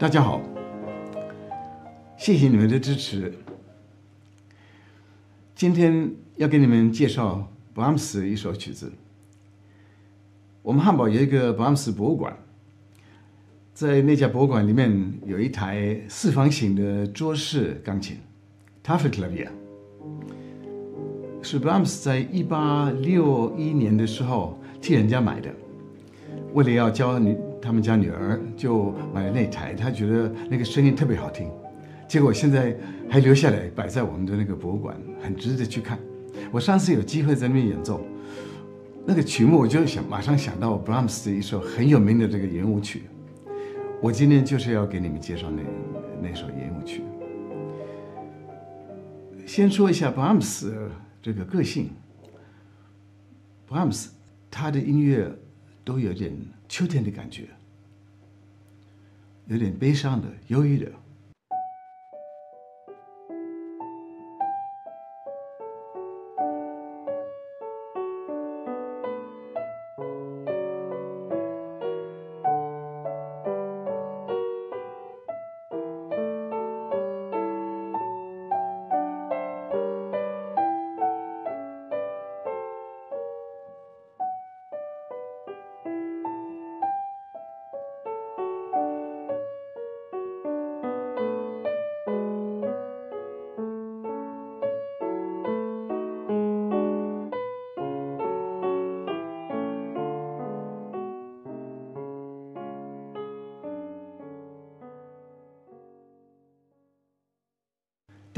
大家好，谢谢你们的支持。今天要给你们介绍布拉姆斯一首曲子。我们汉堡有一个布拉姆斯博物馆，在那家博物馆里面有一台四方形的桌式钢琴 t a f e c l a v i e r 是布拉姆斯在一八六一年的时候替人家买的，为了要教你他们家女儿，就买了那台。她觉得那个声音特别好听，结果现在还留下来摆在我们的那个博物馆，很值得去看。我上次有机会在那边演奏，那个曲目我就想马上想到布拉姆斯的一首很有名的这个圆舞曲。我今天就是要给你们介绍那那首圆舞曲。先说一下布拉姆斯。这个个性，Brahms，他的音乐都有点秋天的感觉，有点悲伤的、忧郁的。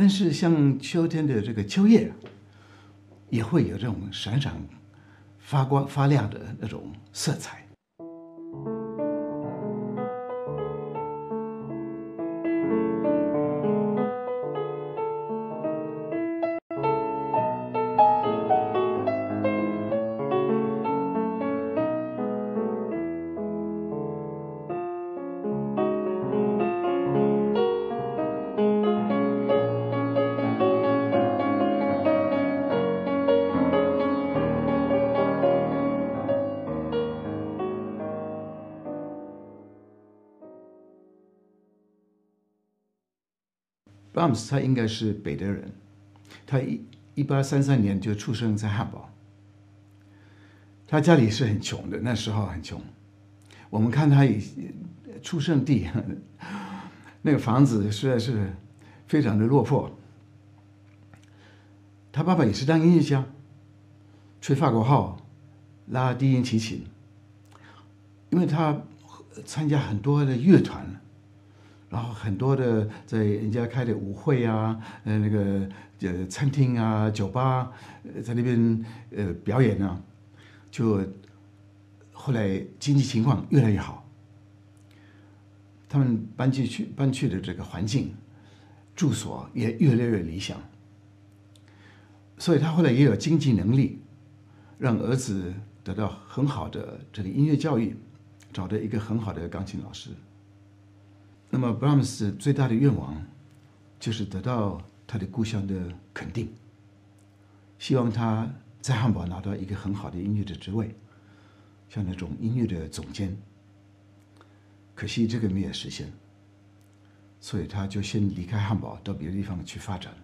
但是像秋天的这个秋叶，也会有这种闪闪发光发亮的那种色彩。布拉姆斯他应该是北德人，他一一八三三年就出生在汉堡。他家里是很穷的，那时候很穷。我们看他以出生地，那个房子实在是非常的落魄。他爸爸也是当音乐家，吹法国号，拉低音提琴。因为他参加很多的乐团。然后很多的在人家开的舞会啊，呃，那个呃餐厅啊、酒吧，在那边呃表演啊，就后来经济情况越来越好，他们搬进去搬去的这个环境，住所也越来越理想，所以他后来也有经济能力，让儿子得到很好的这个音乐教育，找到一个很好的钢琴老师。那么布拉姆斯最大的愿望，就是得到他的故乡的肯定，希望他在汉堡拿到一个很好的音乐的职位，像那种音乐的总监。可惜这个没有实现，所以他就先离开汉堡，到别的地方去发展。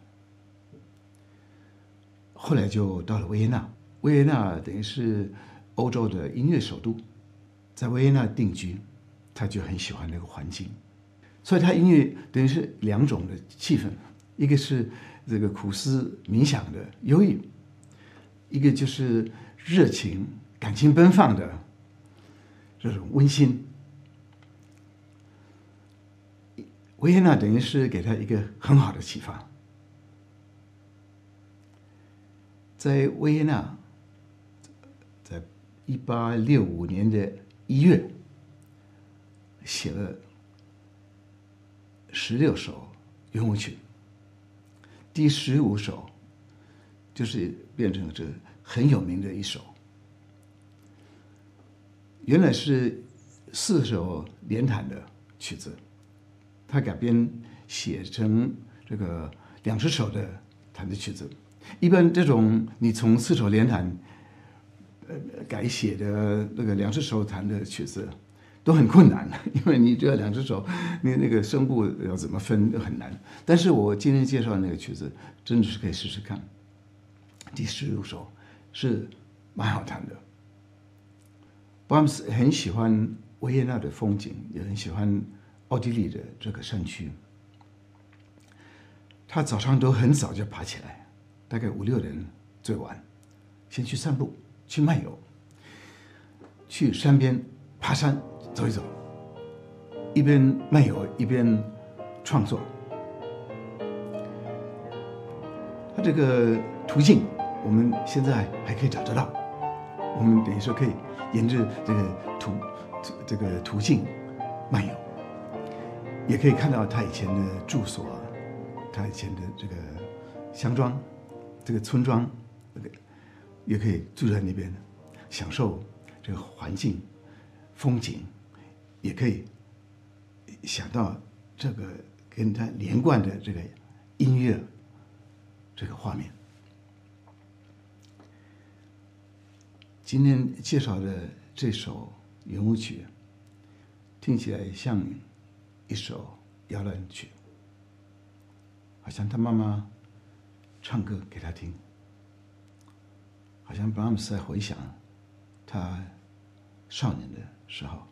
后来就到了维也纳，维也纳等于是欧洲的音乐首都，在维也纳定居，他就很喜欢那个环境。所以他音乐等于是两种的气氛，一个是这个苦思冥想的忧郁，一个就是热情、感情奔放的这种温馨。维也纳等于是给他一个很好的启发，在维也纳，在一八六五年的一月写了。十六首圆舞曲，第十五首就是变成这很有名的一首。原来是四首连弹的曲子，他改编写成这个两只手的弹的曲子。一般这种你从四手连弹呃改写的那个两只手弹的曲子，都很困难，因为你就要两只手，你那个声部要怎么分都很难。但是我今天介绍的那个曲子，真的是可以试试看。第十六首是蛮好弹的。布拉姆斯很喜欢维也纳的风景，也很喜欢奥地利的这个山区。他早上都很早就爬起来，大概五六点最晚，先去散步，去漫游，去山边爬山走一走，一边漫游一边创作。他这个途径，我们现在还可以找得到。我们等于说可以沿着这个途这个途径漫游，也可以看到他以前的住所。他以前的这个乡庄，这个村庄，也可以住在那边，享受这个环境、风景，也可以想到这个跟他连贯的这个音乐这个画面。今天介绍的这首圆舞曲，听起来像一首摇篮曲。好像他妈妈唱歌给他听，好像布拉姆斯在回想他少年的时候。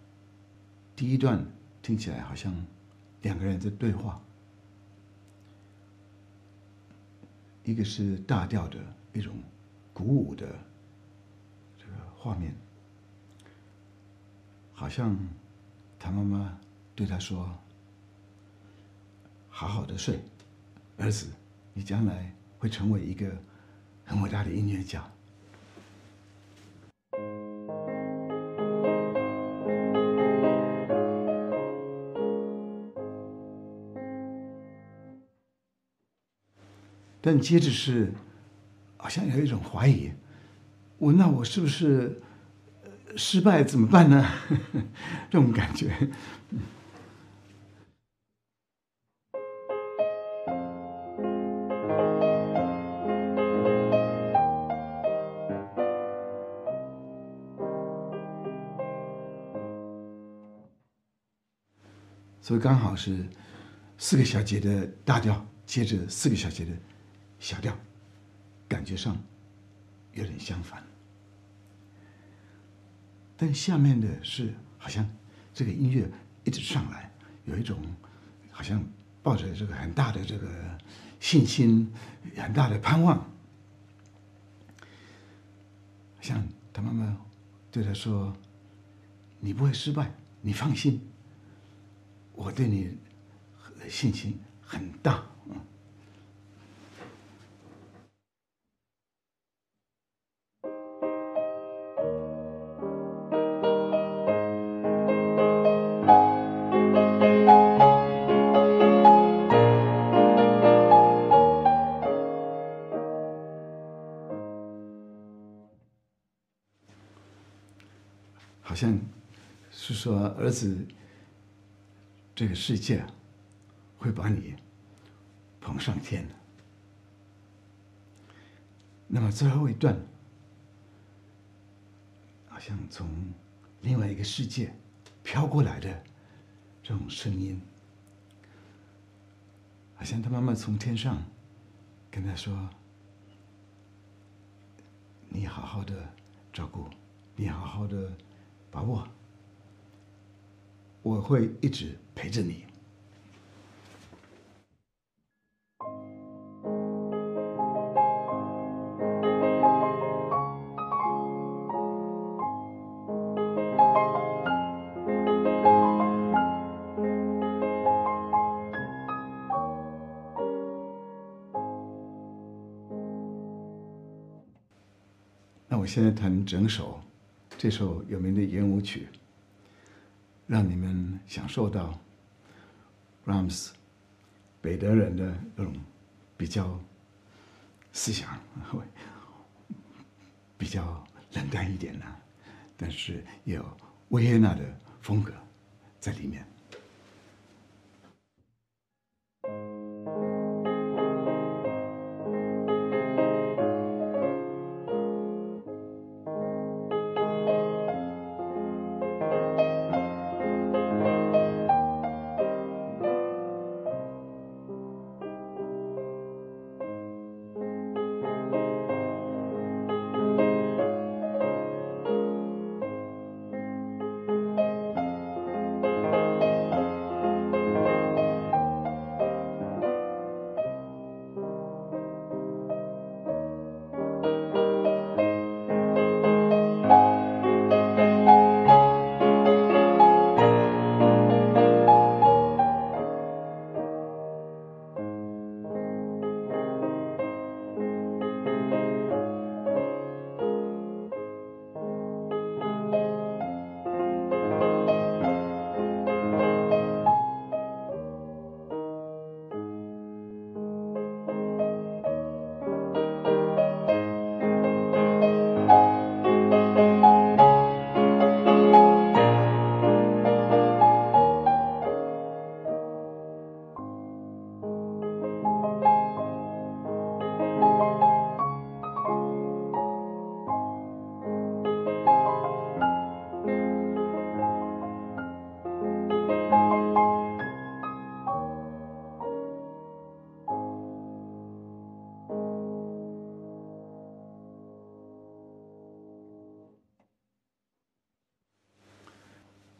第一段听起来好像两个人在对话，一个是大调的一种鼓舞的这个画面，好像他妈妈对他说：“好好的睡。”儿子，你将来会成为一个很伟大的音乐家。但接着是，好像有一种怀疑，我那我是不是失败怎么办呢？这种感觉。所以刚好是四个小节的大调，接着四个小节的小调，感觉上有点相反。但下面的是好像这个音乐一直上来，有一种好像抱着这个很大的这个信心，很大的盼望，像他妈妈对他说：“你不会失败，你放心。”我对你信心很大，儿子。这个世界会把你捧上天的。那么最后一段，好像从另外一个世界飘过来的这种声音，好像他妈妈从天上跟他说：“你好好的照顾，你好好的把握。”我会一直陪着你。那我现在弹整首这首有名的圆舞曲。让你们享受到 Rams 北德人的那种比较思想，比较冷淡一点呢，但是有维也纳的风格在里面。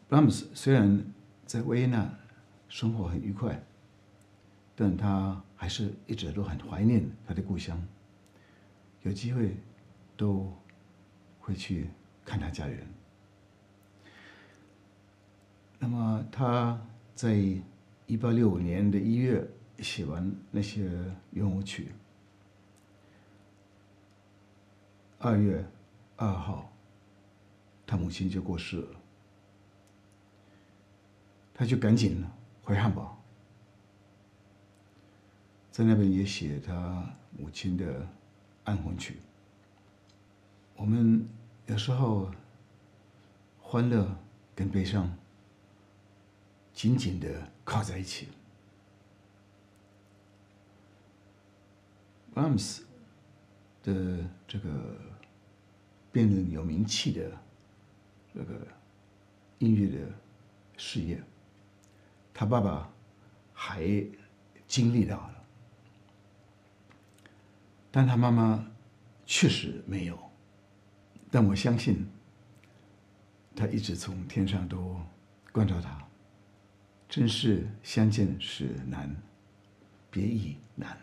布拉姆斯虽然在维也纳生活很愉快，但他还是一直都很怀念他的故乡。有机会都会去看他家人。那么他在一八六五年的一月写完那些圆舞曲，二月二号，他母亲就过世了，他就赶紧回汉堡，在那边也写他母亲的。安魂曲，我们有时候欢乐跟悲伤紧紧的靠在一起。b r a m s 的这个变得有名气的这个音乐的事业，他爸爸还经历到了。但他妈妈确实没有，但我相信，他一直从天上都关照他。真是相见是难，别亦难。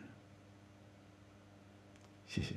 谢谢。